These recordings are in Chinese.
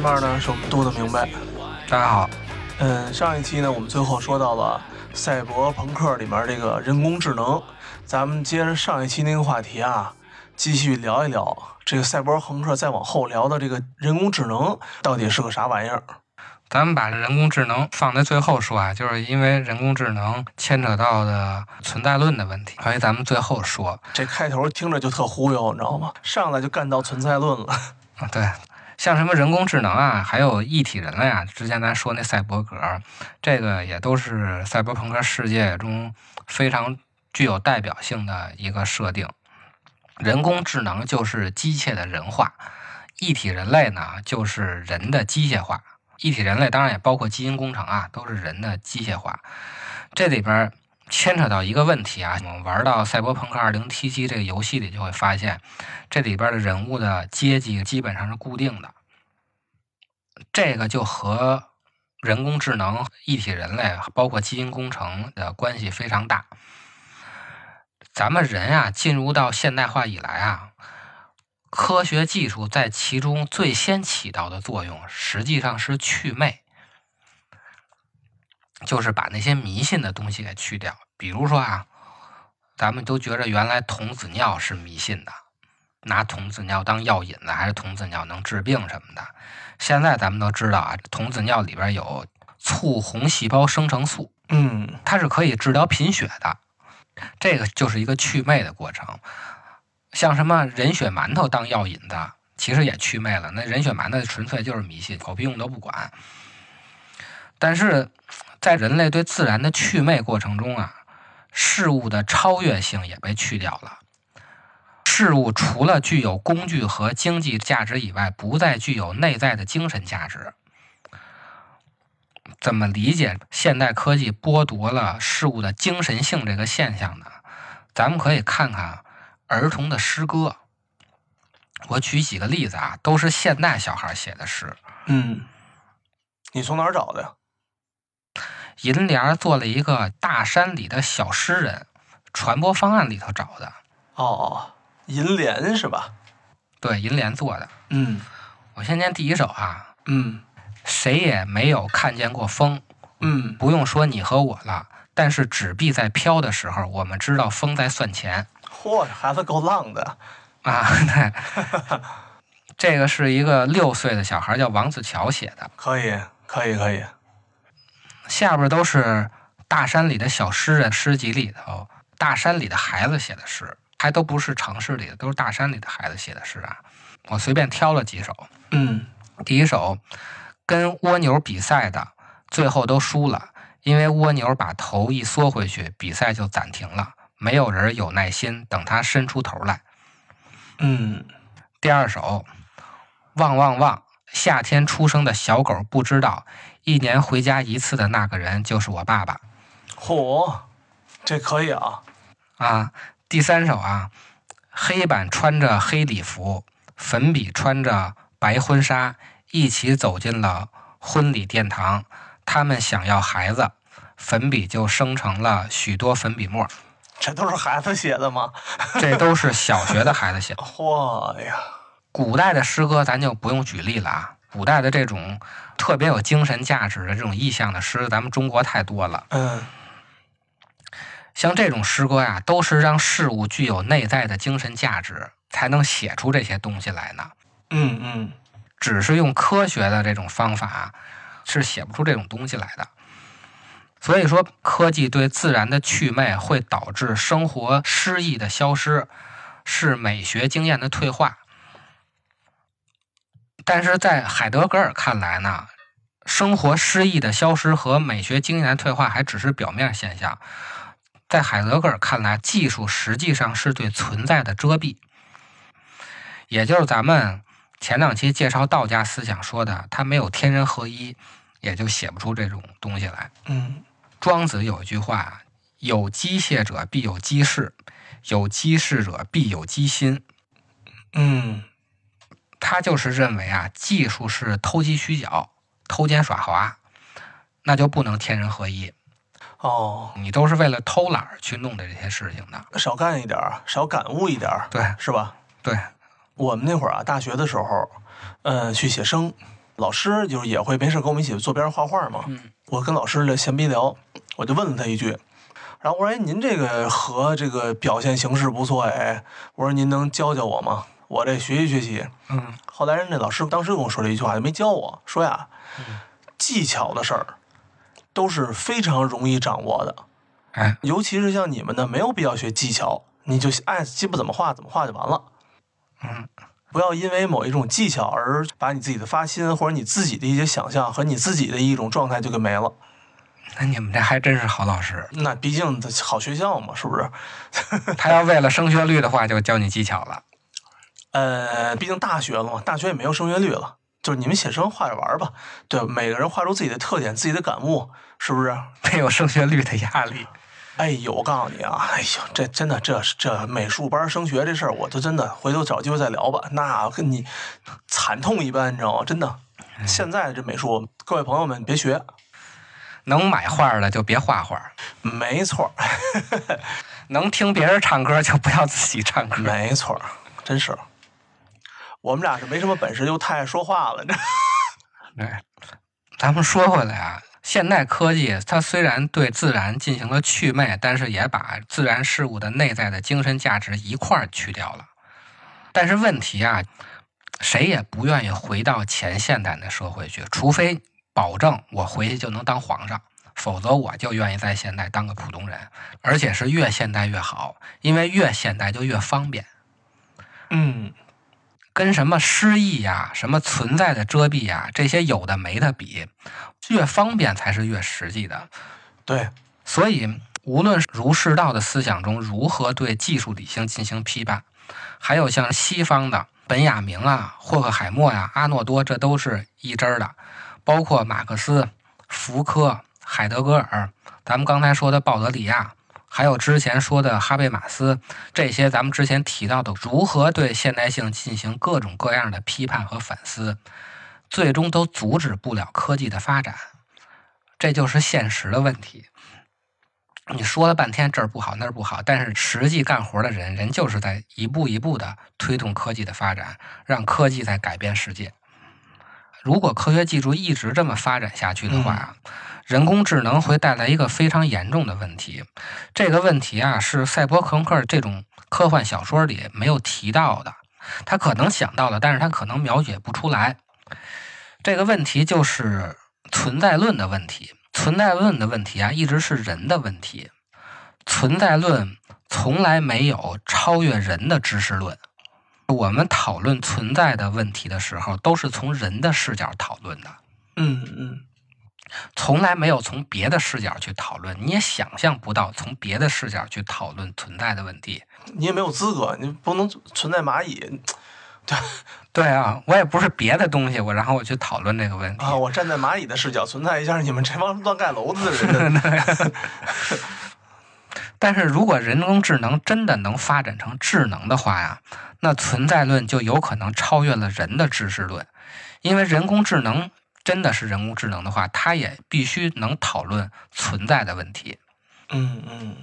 生，对面呢是我们杜的明白。大家好，嗯，上一期呢我们最后说到了赛博朋克里面这个人工智能，咱们接着上一期那个话题啊，继续聊一聊这个赛博朋克再往后聊的这个人工智能到底是个啥玩意儿。咱们把人工智能放在最后说啊，就是因为人工智能牵扯到的存在论的问题，所以咱们最后说。这开头听着就特忽悠，你知道吗？上来就干到存在论了。啊，对，像什么人工智能啊，还有一体人类啊，之前咱说那赛博格，这个也都是赛博朋克世界中非常具有代表性的一个设定。人工智能就是机械的人化，一体人类呢就是人的机械化。一体人类当然也包括基因工程啊，都是人的机械化。这里边牵扯到一个问题啊，我们玩到《赛博朋克2077》这个游戏里，就会发现这里边的人物的阶级基本上是固定的。这个就和人工智能、一体人类，包括基因工程的关系非常大。咱们人啊，进入到现代化以来啊。科学技术在其中最先起到的作用，实际上是祛魅，就是把那些迷信的东西给去掉。比如说啊，咱们都觉着原来童子尿是迷信的，拿童子尿当药引子，还是童子尿能治病什么的。现在咱们都知道啊，童子尿里边有促红细胞生成素，嗯，它是可以治疗贫血的。这个就是一个祛魅的过程。像什么人血馒头当药引子，其实也祛魅了。那人血馒头纯粹就是迷信，狗屁用都不管。但是在人类对自然的祛魅过程中啊，事物的超越性也被去掉了。事物除了具有工具和经济价值以外，不再具有内在的精神价值。怎么理解现代科技剥夺了事物的精神性这个现象呢？咱们可以看看。儿童的诗歌，我举几个例子啊，都是现代小孩写的诗。嗯，你从哪儿找的呀？银联做了一个大山里的小诗人传播方案里头找的。哦，银联是吧？对，银联做的。嗯，我先念第一首啊。嗯，谁也没有看见过风。嗯，不用说你和我了，但是纸币在飘的时候，我们知道风在算钱。嚯，这孩子够浪的啊！对，这个是一个六岁的小孩，叫王子乔写的。可以，可以，可以。下边都是大山里的小诗人诗集里头，大山里的孩子写的诗，还都不是城市里的，都是大山里的孩子写的诗啊。我随便挑了几首。嗯，第一首跟蜗牛比赛的，最后都输了，因为蜗牛把头一缩回去，比赛就暂停了。没有人有耐心等它伸出头来。嗯，第二首，汪汪汪！夏天出生的小狗不知道，一年回家一次的那个人就是我爸爸。嚯，这可以啊！啊，第三首啊，黑板穿着黑礼服，粉笔穿着白婚纱，一起走进了婚礼殿堂。他们想要孩子，粉笔就生成了许多粉笔沫。这都是孩子写的吗？这都是小学的孩子写的。嚯呀！古代的诗歌咱就不用举例了啊，古代的这种特别有精神价值的这种意象的诗，咱们中国太多了。嗯像这种诗歌呀，都是让事物具有内在的精神价值，才能写出这些东西来呢。嗯嗯只是用科学的这种方法，是写不出这种东西来的。所以说，科技对自然的祛魅会导致生活诗意的消失，是美学经验的退化。但是在海德格尔看来呢，生活诗意的消失和美学经验的退化还只是表面现象。在海德格尔看来，技术实际上是对存在的遮蔽，也就是咱们前两期介绍道家思想说的，它没有天人合一，也就写不出这种东西来。嗯庄子有一句话：“有机械者必有机事，有机事者必有机心。嗯”他就是认为啊，技术是偷机取巧、偷奸耍滑，那就不能天人合一。哦，你都是为了偷懒去弄的这些事情的。少干一点儿，少感悟一点儿，对是吧？对，我们那会儿啊，大学的时候，呃，去写生，老师就是也会没事跟我们一起坐边上画画嘛。嗯我跟老师的闲逼聊，我就问了他一句，然后我说：“哎，您这个和这个表现形式不错哎，我说您能教教我吗？我这学习学习。”嗯后来人家老师当时跟我说了一句话，就没教我说呀，技巧的事儿都是非常容易掌握的，哎，尤其是像你们的，没有必要学技巧，你就爱鸡巴怎么画怎么画就完了。嗯，不要因为某一种技巧而把你自己的发心或者你自己的一些想象和你自己的一种状态就给没了。那你们这还真是好老师。那毕竟好学校嘛，是不是？他要为了升学率的话，就教你技巧了。呃，毕竟大学了嘛，大学也没有升学率了，就是你们写生画着玩儿吧。对，每个人画出自己的特点、自己的感悟，是不是？没有升学率的压力。哎呦，我告诉你啊，哎呦，这真的，这这美术班升学这事儿，我就真的回头找机会再聊吧。那跟你惨痛一般，你知道吗？真的，现在这美术，各位朋友们别学，能买画的就别画画，没错儿，能听别人唱歌就不要自己唱歌。没错儿，真是。我们俩是没什么本事，又太爱说话了，这 对，咱们说回来啊，现代科技它虽然对自然进行了祛魅，但是也把自然事物的内在的精神价值一块儿去掉了。但是问题啊，谁也不愿意回到前现代的社会去，除非保证我回去就能当皇上，否则我就愿意在现代当个普通人，而且是越现代越好，因为越现代就越方便。嗯，跟什么诗意呀、什么存在的遮蔽呀，这些有的没的比，越方便才是越实际的。对，所以，无论儒释道的思想中如何对技术理性进行批判，还有像西方的本雅明啊、霍克海默呀、阿诺多，这都是一支儿的。包括马克思、福柯、海德格尔，咱们刚才说的鲍德里亚，还有之前说的哈贝马斯，这些咱们之前提到的如何对现代性进行各种各样的批判和反思，最终都阻止不了科技的发展。这就是现实的问题。你说了半天这儿不好那儿不好，但是实际干活的人，人就是在一步一步的推动科技的发展，让科技在改变世界。如果科学技术一直这么发展下去的话，人工智能会带来一个非常严重的问题。这个问题啊，是赛博朋克这种科幻小说里没有提到的。他可能想到了，但是他可能描写不出来。这个问题就是存在论的问题。存在论的问题啊，一直是人的问题。存在论从来没有超越人的知识论。我们讨论存在的问题的时候，都是从人的视角讨论的，嗯嗯，从来没有从别的视角去讨论。你也想象不到从别的视角去讨论存在的问题。你也没有资格，你不能存在蚂蚁对 对啊，我也不是别的东西，我然后我去讨论这个问题。啊！我站在蚂蚁的视角存在一下你们这帮乱盖楼子的人 的。但是如果人工智能真的能发展成智能的话呀，那存在论就有可能超越了人的知识论，因为人工智能真的是人工智能的话，它也必须能讨论存在的问题。嗯嗯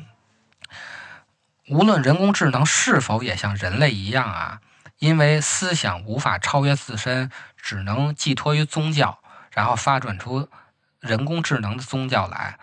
无论人工智能是否也像人类一样啊，因为思想无法超越自身，只能寄托于宗教，然后发展出人工智能的宗教来，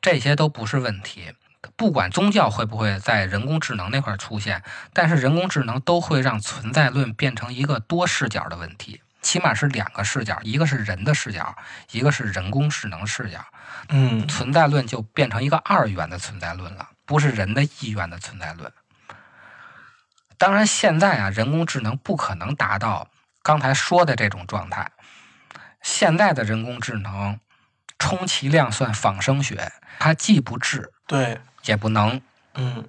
这些都不是问题。不管宗教会不会在人工智能那块儿出现，但是人工智能都会让存在论变成一个多视角的问题，起码是两个视角，一个是人的视角，一个是人工智能视角。嗯存在论就变成一个二元的存在论了，不是人的意愿的存在论。当然，现在啊，人工智能不可能达到刚才说的这种状态。现在的人工智能，充其量算仿生学，它既不智对，也不能。嗯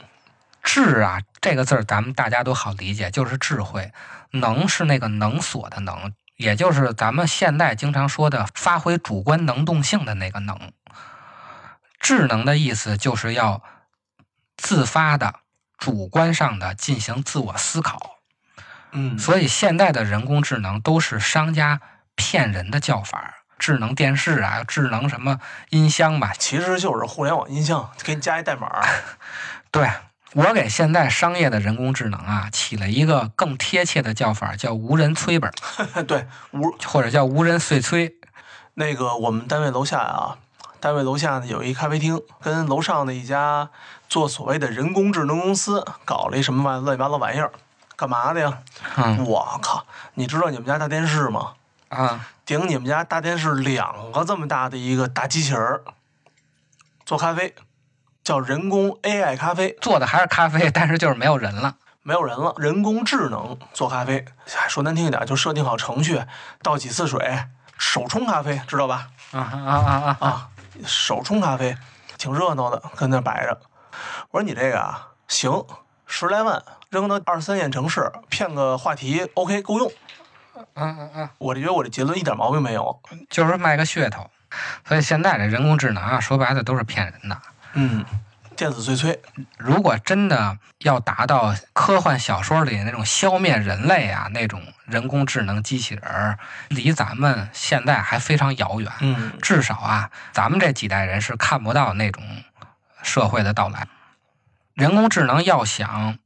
智啊，这个字儿咱们大家都好理解，就是智慧。能是那个能所的能，也就是咱们现代经常说的发挥主观能动性的那个能。智能的意思就是要自发的、主观上的进行自我思考。嗯，所以现在的人工智能都是商家骗人的叫法儿，智能电视啊，智能什么音箱吧，其实就是互联网音箱，给你加一代码。对我给现在商业的人工智能啊起了一个更贴切的叫法，叫无人催本儿，对，无或者叫无人碎催。那个我们单位楼下啊，单位楼下呢有一咖啡厅，跟楼上的一家做所谓的人工智能公司搞了一什么玩乱七八糟玩意儿，干嘛的呀？嗯我靠！你知道你们家大电视吗？啊，顶你们家大电视两个这么大的一个大机器人儿，做咖啡，叫人工 AI 咖啡，做的还是咖啡，但是就是没有人了。没有人了，人工智能做咖啡，哎说难听一点，就设定好程序，倒几次水，手冲咖啡，知道吧？啊啊啊啊！啊，手冲咖啡，挺热闹的，跟那儿摆着。我说你这个啊，行，十来万扔到二三线城市，骗个话题，OK，够用。嗯嗯嗯，我觉得我这结论一点毛病没有。就是卖个噱头。所以现在这人工智能啊，说白了都是骗人的。嗯，电子碎催，如果真的要达到科幻小说里那种消灭人类啊那种人工智能机器人儿，离咱们现在还非常遥远。嗯至少啊，咱们这几代人是看不到那种社会的到来。人工智能要想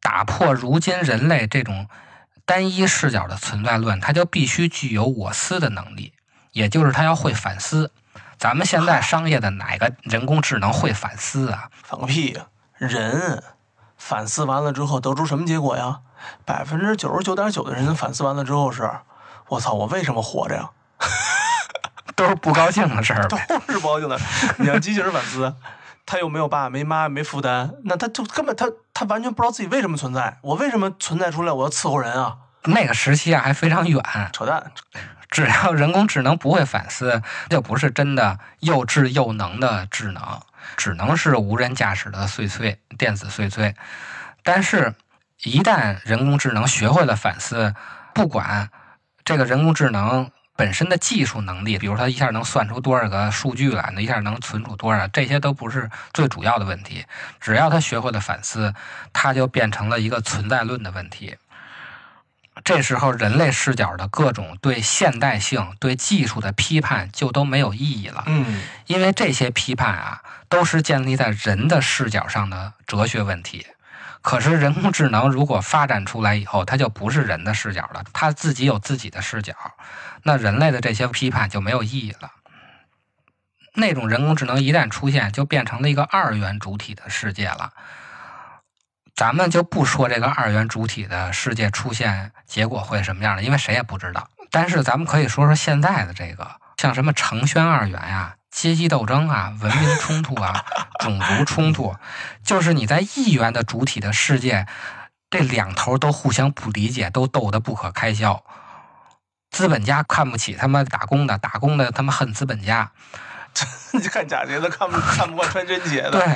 打破如今人类这种单一视角的存在论，它就必须具有我思的能力，也就是它要会反思。咱们现在商业的哪个人工智能会反思啊？反个屁呀！人反思完了之后得出什么结果呀？百分之九十九点九的人反思完了之后是，我操，我为什么活着呀？都是不高兴的事儿都。是不高兴的。你让机器人反思，他又没有爸没妈没负担，那他就根本他他完全不知道自己为什么存在。我为什么存在出来？我要伺候人啊？那个时期啊还非常远，扯淡！只要人工智能不会反思，就不是真的又智又能的智能，只能是无人驾驶的碎碎、电子碎碎。但是，一旦人工智能学会了反思，不管这个人工智能本身的技术能力，比如它一下能算出多少个数据来，那一下能存储多少，这些都不是最主要的问题。只要他学会了反思，它就变成了一个存在论的问题。这时候，人类视角的各种对现代性、对技术的批判就都没有意义了，嗯因为这些批判啊，都是建立在人的视角上的哲学问题。可是，人工智能如果发展出来以后，它就不是人的视角了，它自己有自己的视角，那人类的这些批判就没有意义了。那种人工智能一旦出现，就变成了一个二元主体的世界了。咱们就不说这个二元主体的世界出现结果会什么样了，因为谁也不知道。但是咱们可以说说现在的这个，像什么程宣二元呀、阶级斗争啊、文明冲突啊、种族冲突，就是你在一元的主体的世界，这两头都互相不理解，都斗得不可开交。资本家看不起他妈打工的，打工的他妈恨资本家。你看假节的看不 看不惯穿针鞋的，对，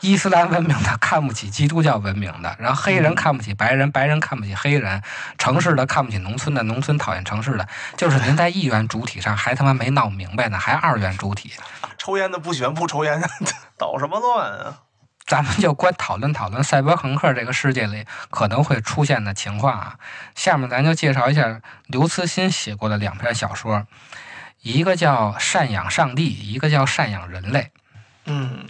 伊斯兰文明的看不起基督教文明的，然后黑人看不起白人，白人看不起黑人，城市的看不起农村的，农村讨厌城市的，就是您在一元主体上还他妈没闹明白呢，还二元主体，抽烟的不喜欢不抽烟的，捣什么乱啊？咱们就光讨论讨论赛博朋克这个世界里可能会出现的情况啊。下面咱就介绍一下刘慈欣写过的两篇小说，一个叫《赡养上帝》，一个叫《赡养人类》。嗯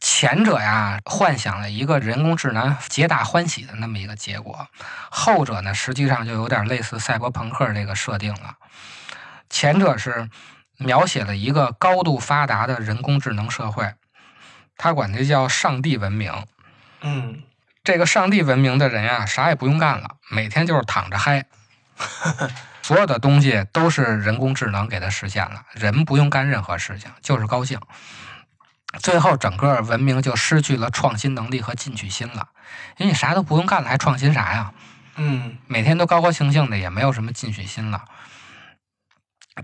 前者呀，幻想了一个人工智能皆大欢喜的那么一个结果；后者呢，实际上就有点类似赛博朋克这个设定了。前者是描写了一个高度发达的人工智能社会，他管这叫上帝文明。嗯，这个上帝文明的人呀，啥也不用干了，每天就是躺着嗨，所有的东西都是人工智能给他实现了，人不用干任何事情，就是高兴。最后，整个文明就失去了创新能力和进取心了，因为你啥都不用干了，还创新啥呀？嗯，每天都高高兴兴的，也没有什么进取心了。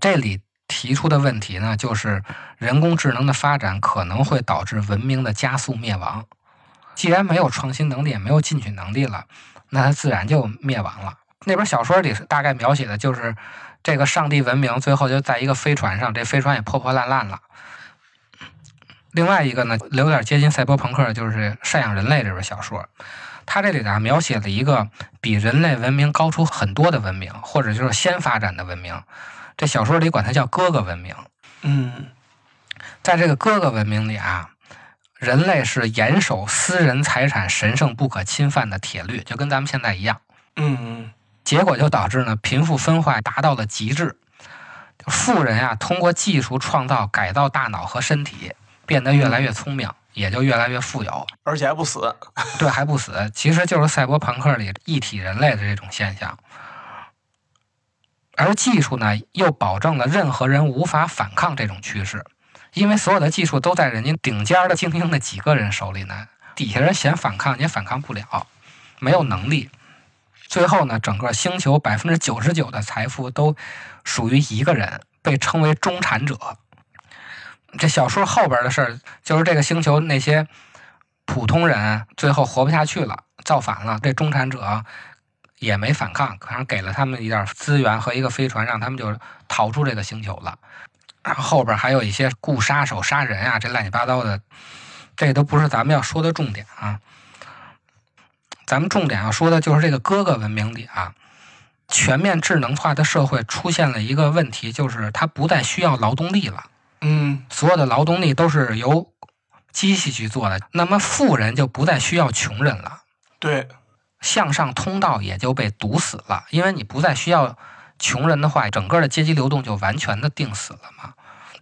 这里提出的问题呢，就是人工智能的发展可能会导致文明的加速灭亡。既然没有创新能力，也没有进取能力了，那它自然就灭亡了。那本小说里大概描写的就是这个上帝文明最后就在一个飞船上，这飞船也破破烂烂了。另外一个呢，有点接近赛博朋克，就是《赡养人类》这本小说，它这里呢描写了一个比人类文明高出很多的文明，或者就是先发展的文明。这小说里管它叫哥哥文明。嗯，在这个哥哥文明里啊，人类是严守私人财产神圣不可侵犯的铁律，就跟咱们现在一样。嗯，结果就导致呢贫富分化达到了极致，富人啊通过技术创造改造大脑和身体，变得越来越聪明，也就越来越富有。而且还不死。对，还不死，其实就是赛博朋克里一体人类的这种现象。而技术呢，又保证了任何人无法反抗这种趋势，因为所有的技术都在人家顶尖的精英的几个人手里呢，底下人想反抗也反抗不了，没有能力。最后呢，整个星球百分之九十九的财富都属于一个人，被称为中产者。这小说后边的事儿，就是这个星球那些普通人最后活不下去了，造反了，这中产者。也没反抗，可能给了他们一点资源和一个飞船，让他们就逃出这个星球了。然后后边还有一些雇杀手杀人啊，这乱七八糟的，这都不是咱们要说的重点啊。咱们重点要说的就是这个哥哥文明里啊，全面智能化的社会出现了一个问题，就是它不再需要劳动力了。嗯，所有的劳动力都是由机器去做的，那么富人就不再需要穷人了。对。向上通道也就被堵死了，因为你不再需要穷人的话，整个的阶级流动就完全的定死了嘛。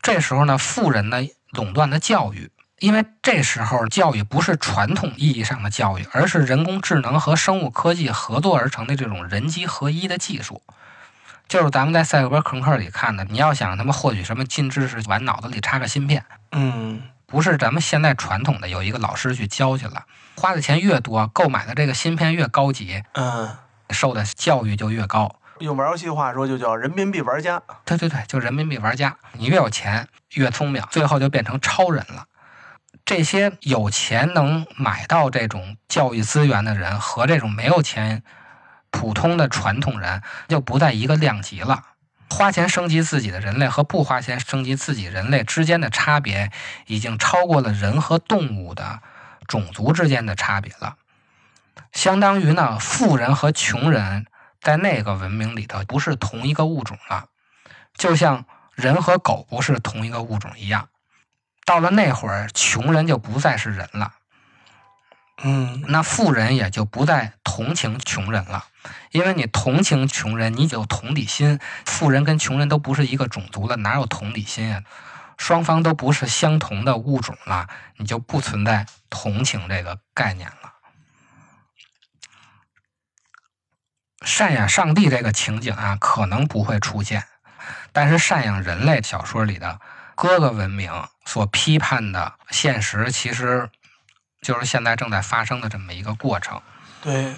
这时候呢，富人呢垄断的教育，因为这时候教育不是传统意义上的教育，而是人工智能和生物科技合作而成的这种人机合一的技术。就是咱们在赛博朋克里看的，你要想他们获取什么新知识，往脑子里插个芯片，嗯，不是咱们现在传统的有一个老师去教去了。花的钱越多，购买的这个芯片越高级，嗯，受的教育就越高。用玩游戏话说，就叫人民币玩家。对对对，就人民币玩家。你越有钱，越聪明，最后就变成超人了。这些有钱能买到这种教育资源的人，和这种没有钱、普通的传统人，就不在一个量级了。花钱升级自己的人类和不花钱升级自己人类之间的差别，已经超过了人和动物的。种族之间的差别了，相当于呢，富人和穷人在那个文明里头不是同一个物种了，就像人和狗不是同一个物种一样。到了那会儿，穷人就不再是人了，嗯，那富人也就不再同情穷人了，因为你同情穷人，你有同理心。富人跟穷人都不是一个种族了，哪有同理心啊？双方都不是相同的物种了，你就不存在同情这个概念了。赡养上帝这个情景啊，可能不会出现，但是赡养人类小说里的哥哥文明所批判的现实，其实就是现在正在发生的这么一个过程。对，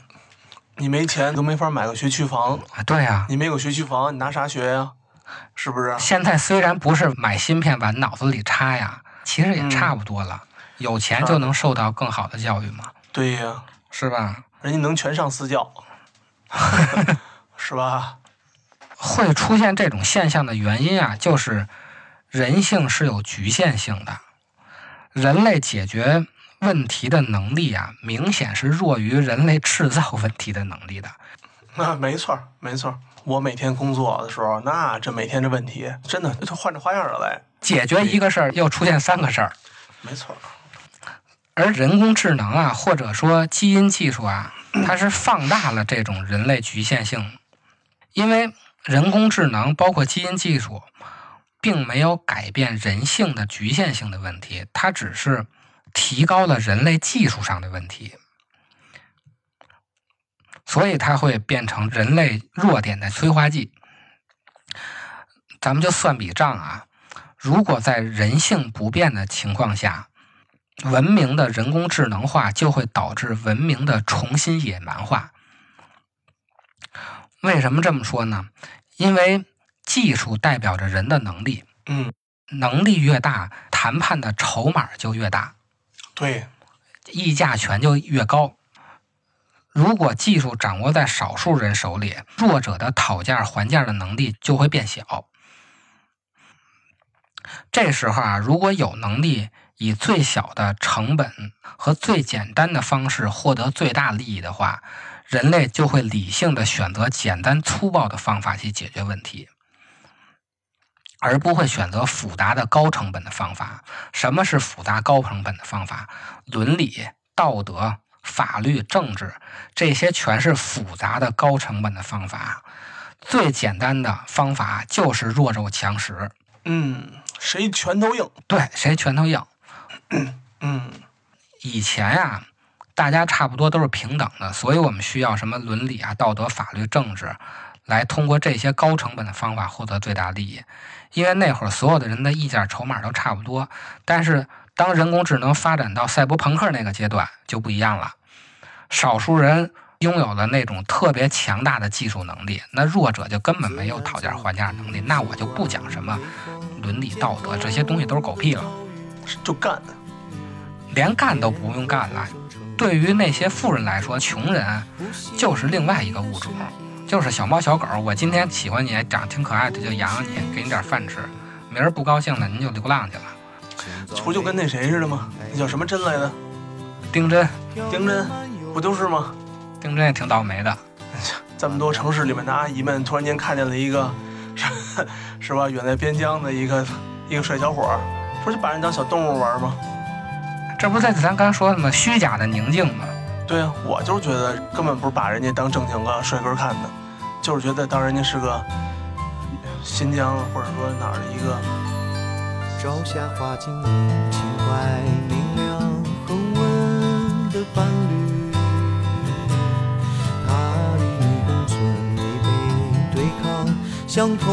你没钱都没法买个学区房啊！对呀，你没有学区房，你拿啥学呀？是不是？现在虽然不是买芯片往脑子里插呀，其实也差不多了。有钱就能受到更好的教育吗？对呀，是吧？人家能全上私教，是吧？会出现这种现象的原因啊，就是人性是有局限性的，人类解决问题的能力啊，明显是弱于人类制造问题的能力的。那没错，没错。我每天工作的时候，那这每天这问题真的就换着花样的来解决一个事儿，又出现三个事儿。没错。而人工智能啊，或者说基因技术啊，它是放大了这种人类局限性，因为人工智能包括基因技术，并没有改变人性的局限性的问题，它只是提高了人类技术上的问题，所以它会变成人类弱点的催化剂。咱们就算笔账啊，如果在人性不变的情况下，文明的人工智能化就会导致文明的重新野蛮化。为什么这么说呢？因为技术代表着人的能力，嗯，能力越大，谈判的筹码就越大，对，议价权就越高。如果技术掌握在少数人手里，弱者的讨价还价的能力就会变小。这时候啊，如果有能力以最小的成本和最简单的方式获得最大利益的话，人类就会理性的选择简单粗暴的方法去解决问题，而不会选择复杂的高成本的方法。什么是复杂高成本的方法？伦理、道德、法律、政治，这些全是复杂的高成本的方法。最简单的方法就是弱肉强食。嗯，谁拳头硬？对，谁拳头硬？嗯，以前呀、大家差不多都是平等的，所以我们需要什么伦理啊、道德、法律、政治，来通过这些高成本的方法获得最大利益。因为那会儿所有的人的意见筹码都差不多，但是当人工智能发展到赛博朋克那个阶段就不一样了，少数人拥有了那种特别强大的技术能力，那弱者就根本没有讨价还价能力。那我就不讲什么伦理道德这些东西都是狗屁了。就干。连干都不用干了。对于那些富人来说，穷人就是另外一个物种，就是小猫小狗。我今天喜欢你，长得挺可爱的，就养养你，给你点饭吃。明儿不高兴了，您就流浪去了。不就跟那谁似的吗？那叫什么真来的？丁真，丁真，不就是吗？丁真也挺倒霉的。这么多城市里面的阿姨们，突然间看见了一个，是是吧？远在边疆的一个一个帅小伙儿，不就把人当小动物玩吗？这不是咱刚说的吗？虚假的宁静吗？对啊，我就是觉得根本不是把人家当正经个帅哥看的，就是觉得当人家是个新疆或者说哪儿的一个朝霞花尽映情怀明亮恒温的伴侣，他与你共存，违背对抗？相同